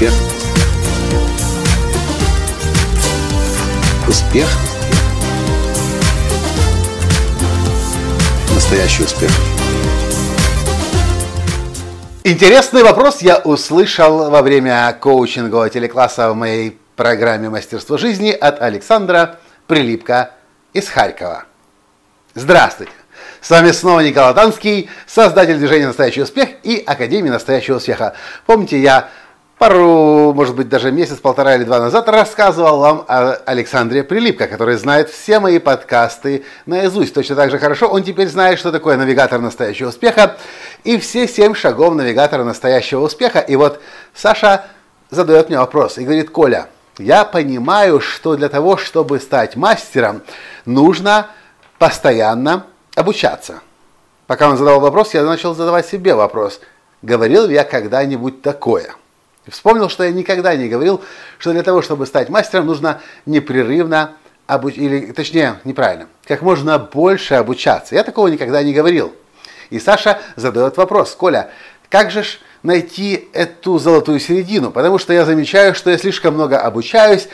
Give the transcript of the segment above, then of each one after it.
Успех. Успех. Настоящий успех. Интересный вопрос я услышал во время коучингового телекласса в моей программе «Мастерство жизни» от Александра Прилипка из Харькова. Здравствуйте! С вами снова Николай Танский, создатель движения «Настоящий успех» и Академии «Настоящего успеха». Помните, я пару, может быть, даже месяц, полтора или два назад рассказывал вам о Александре Прилипко, который знает все мои подкасты наизусть. Точно так же хорошо он теперь знает, что такое навигатор настоящего успеха и все семь шагов навигатора настоящего успеха. И вот Саша задает мне вопрос и говорит, Коля, я понимаю, что для того, чтобы стать мастером, нужно постоянно обучаться. Пока он задавал вопрос, я начал задавать себе вопрос, говорил ли я когда-нибудь такое. И вспомнил, что я никогда не говорил, что для того, чтобы стать мастером, нужно непрерывно обучаться, или точнее, неправильно, как можно больше обучаться. Я такого никогда не говорил. И Саша задает вопрос, Коля, как же ж найти эту золотую середину? Потому что я замечаю, что я слишком много обучаюсь,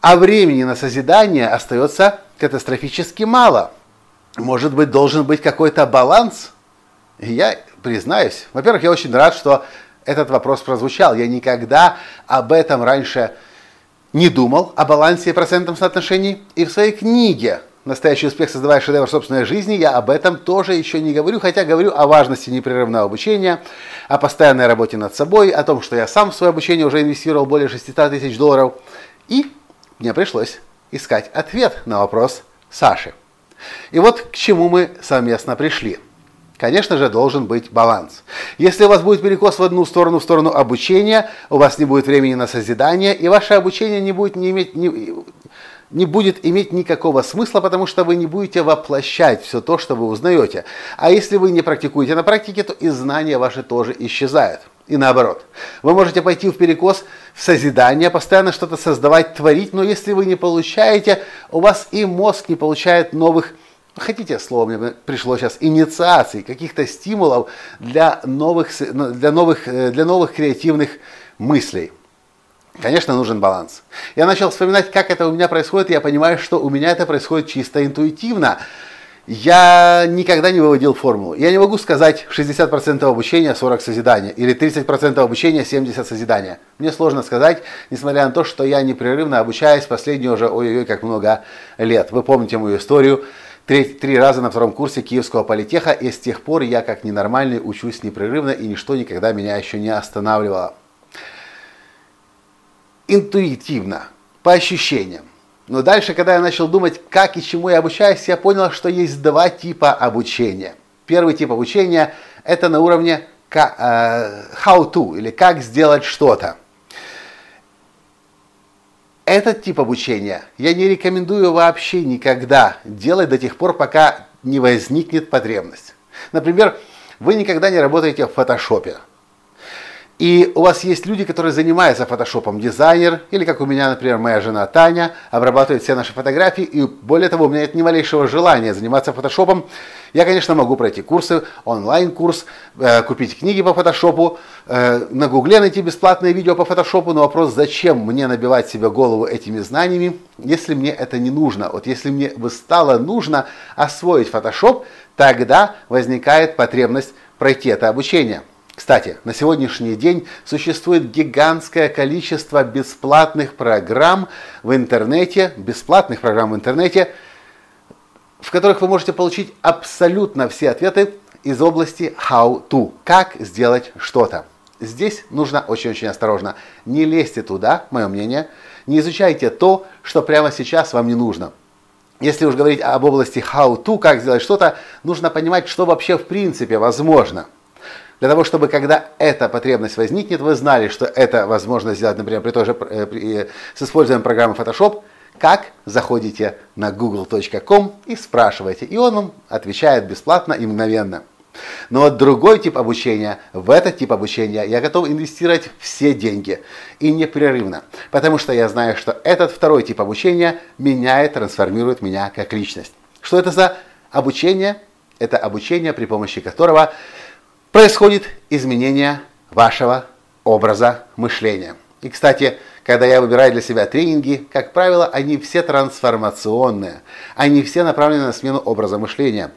а времени на созидание остается катастрофически мало может быть, должен быть какой-то баланс? И я признаюсь, во-первых, я очень рад, что этот вопрос прозвучал. Я никогда об этом раньше не думал, о балансе и процентном соотношении. И в своей книге «Настоящий успех, создавая шедевр собственной жизни» я об этом тоже еще не говорю, хотя говорю о важности непрерывного обучения, о постоянной работе над собой, о том, что я сам в свое обучение уже инвестировал более 600 тысяч долларов. И мне пришлось искать ответ на вопрос Саши. И вот к чему мы совместно пришли. Конечно же, должен быть баланс. Если у вас будет перекос в одну сторону, в сторону обучения, у вас не будет времени на созидание, и ваше обучение не будет, не иметь, не, не будет иметь никакого смысла, потому что вы не будете воплощать все то, что вы узнаете. А если вы не практикуете на практике, то и знания ваши тоже исчезают. И наоборот. Вы можете пойти в перекос в созидание, постоянно что-то создавать, творить, но если вы не получаете, у вас и мозг не получает новых хотите слово, мне пришло сейчас, инициаций, каких-то стимулов для новых, для новых, э, для новых креативных мыслей. Конечно, нужен баланс. Я начал вспоминать, как это у меня происходит, и я понимаю, что у меня это происходит чисто интуитивно. Я никогда не выводил формулу. Я не могу сказать 60% обучения, 40 созидания, или 30% обучения, 70 созидания. Мне сложно сказать, несмотря на то, что я непрерывно обучаюсь последние уже ой-ой-ой как много лет. Вы помните мою историю. Три, три раза на втором курсе Киевского политеха, и с тех пор я как ненормальный учусь непрерывно, и ничто никогда меня еще не останавливало. Интуитивно, по ощущениям. Но дальше, когда я начал думать, как и чему я обучаюсь, я понял, что есть два типа обучения. Первый тип обучения – это на уровне э, how to, или как сделать что-то. Этот тип обучения я не рекомендую вообще никогда делать до тех пор, пока не возникнет потребность. Например, вы никогда не работаете в фотошопе. И у вас есть люди, которые занимаются фотошопом, дизайнер, или как у меня, например, моя жена Таня, обрабатывает все наши фотографии, и более того, у меня нет ни малейшего желания заниматься фотошопом. Я, конечно, могу пройти курсы, онлайн-курс, э, купить книги по фотошопу, э, на гугле найти бесплатные видео по фотошопу, но вопрос, зачем мне набивать себе голову этими знаниями, если мне это не нужно. Вот если мне бы стало нужно освоить фотошоп, тогда возникает потребность пройти это обучение. Кстати, на сегодняшний день существует гигантское количество бесплатных программ в интернете, бесплатных программ в интернете, в которых вы можете получить абсолютно все ответы из области how to, как сделать что-то. Здесь нужно очень-очень осторожно. Не лезьте туда, мое мнение, не изучайте то, что прямо сейчас вам не нужно. Если уж говорить об области how to, как сделать что-то, нужно понимать, что вообще в принципе возможно – для того, чтобы когда эта потребность возникнет, вы знали, что это возможно сделать, например, при той э, при, э, с использованием программы Photoshop, как заходите на google.com и спрашиваете, и он вам отвечает бесплатно и мгновенно. Но вот другой тип обучения, в этот тип обучения я готов инвестировать все деньги и непрерывно, потому что я знаю, что этот второй тип обучения меняет, трансформирует меня как личность. Что это за обучение? Это обучение, при помощи которого происходит изменение вашего образа мышления. И, кстати, когда я выбираю для себя тренинги, как правило, они все трансформационные. Они все направлены на смену образа мышления.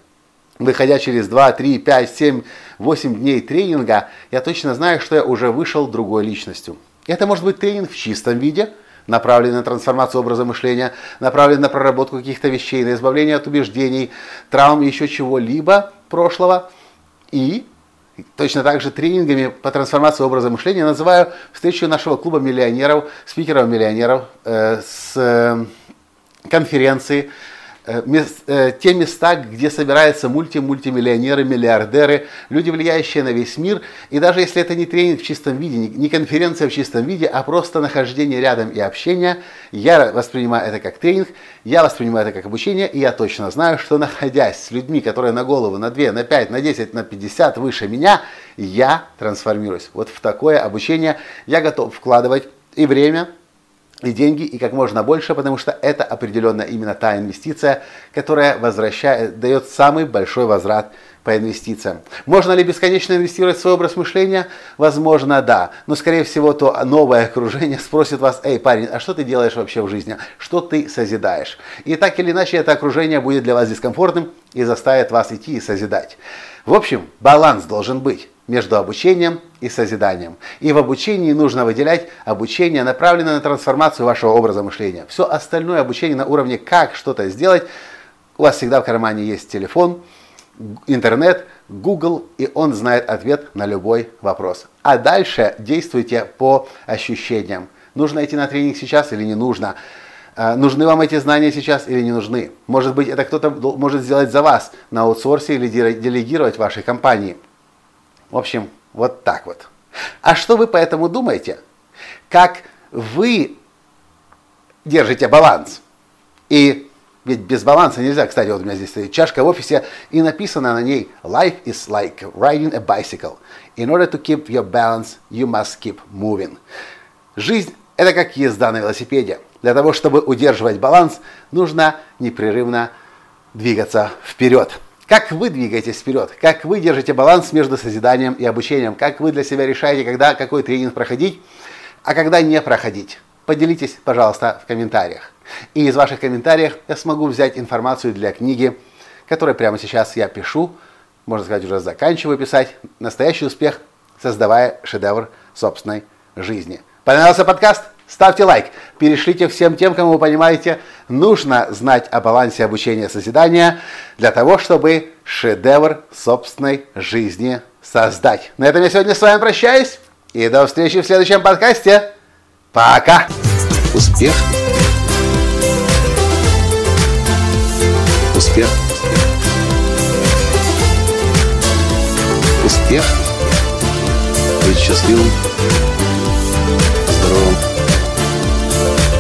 Выходя через 2, 3, 5, 7, 8 дней тренинга, я точно знаю, что я уже вышел другой личностью. Это может быть тренинг в чистом виде, направленный на трансформацию образа мышления, направленный на проработку каких-то вещей, на избавление от убеждений, травм, еще чего-либо прошлого. И Точно так же тренингами по трансформации образа мышления называю встречу нашего клуба миллионеров, спикеров-миллионеров э, с э, конференции те места, где собираются мульти-мультимиллионеры, миллиардеры, люди, влияющие на весь мир. И даже если это не тренинг в чистом виде, не конференция в чистом виде, а просто нахождение рядом и общение, я воспринимаю это как тренинг, я воспринимаю это как обучение, и я точно знаю, что находясь с людьми, которые на голову, на 2, на 5, на 10, на 50 выше меня, я трансформируюсь. Вот в такое обучение я готов вкладывать и время, и деньги, и как можно больше, потому что это определенно именно та инвестиция, которая возвращает, дает самый большой возврат по инвестициям. Можно ли бесконечно инвестировать в свой образ мышления? Возможно, да. Но, скорее всего, то новое окружение спросит вас, эй, парень, а что ты делаешь вообще в жизни? Что ты созидаешь? И так или иначе, это окружение будет для вас дискомфортным и заставит вас идти и созидать. В общем, баланс должен быть между обучением и созиданием. И в обучении нужно выделять обучение, направленное на трансформацию вашего образа мышления. Все остальное обучение на уровне как что-то сделать, у вас всегда в кармане есть телефон, интернет, Google, и он знает ответ на любой вопрос. А дальше действуйте по ощущениям. Нужно идти на тренинг сейчас или не нужно? А, нужны вам эти знания сейчас или не нужны? Может быть, это кто-то может сделать за вас на аутсорсе или делегировать вашей компании. В общем, вот так вот. А что вы по этому думаете? Как вы держите баланс? И ведь без баланса нельзя. Кстати, вот у меня здесь стоит чашка в офисе, и написано на ней «Life is like riding a bicycle. In order to keep your balance, you must keep moving». Жизнь – это как езда на велосипеде. Для того, чтобы удерживать баланс, нужно непрерывно двигаться вперед. Как вы двигаетесь вперед? Как вы держите баланс между созиданием и обучением? Как вы для себя решаете, когда какой тренинг проходить, а когда не проходить? Поделитесь, пожалуйста, в комментариях. И из ваших комментариев я смогу взять информацию для книги, которую прямо сейчас я пишу, можно сказать, уже заканчиваю писать. Настоящий успех, создавая шедевр собственной жизни. Понравился подкаст? Ставьте лайк, перешлите всем тем, кому вы понимаете, нужно знать о балансе обучения созидания для того, чтобы шедевр собственной жизни создать. На этом я сегодня с вами прощаюсь и до встречи в следующем подкасте. Пока! Успех! Успех! Успех! Быть счастливым, здоровым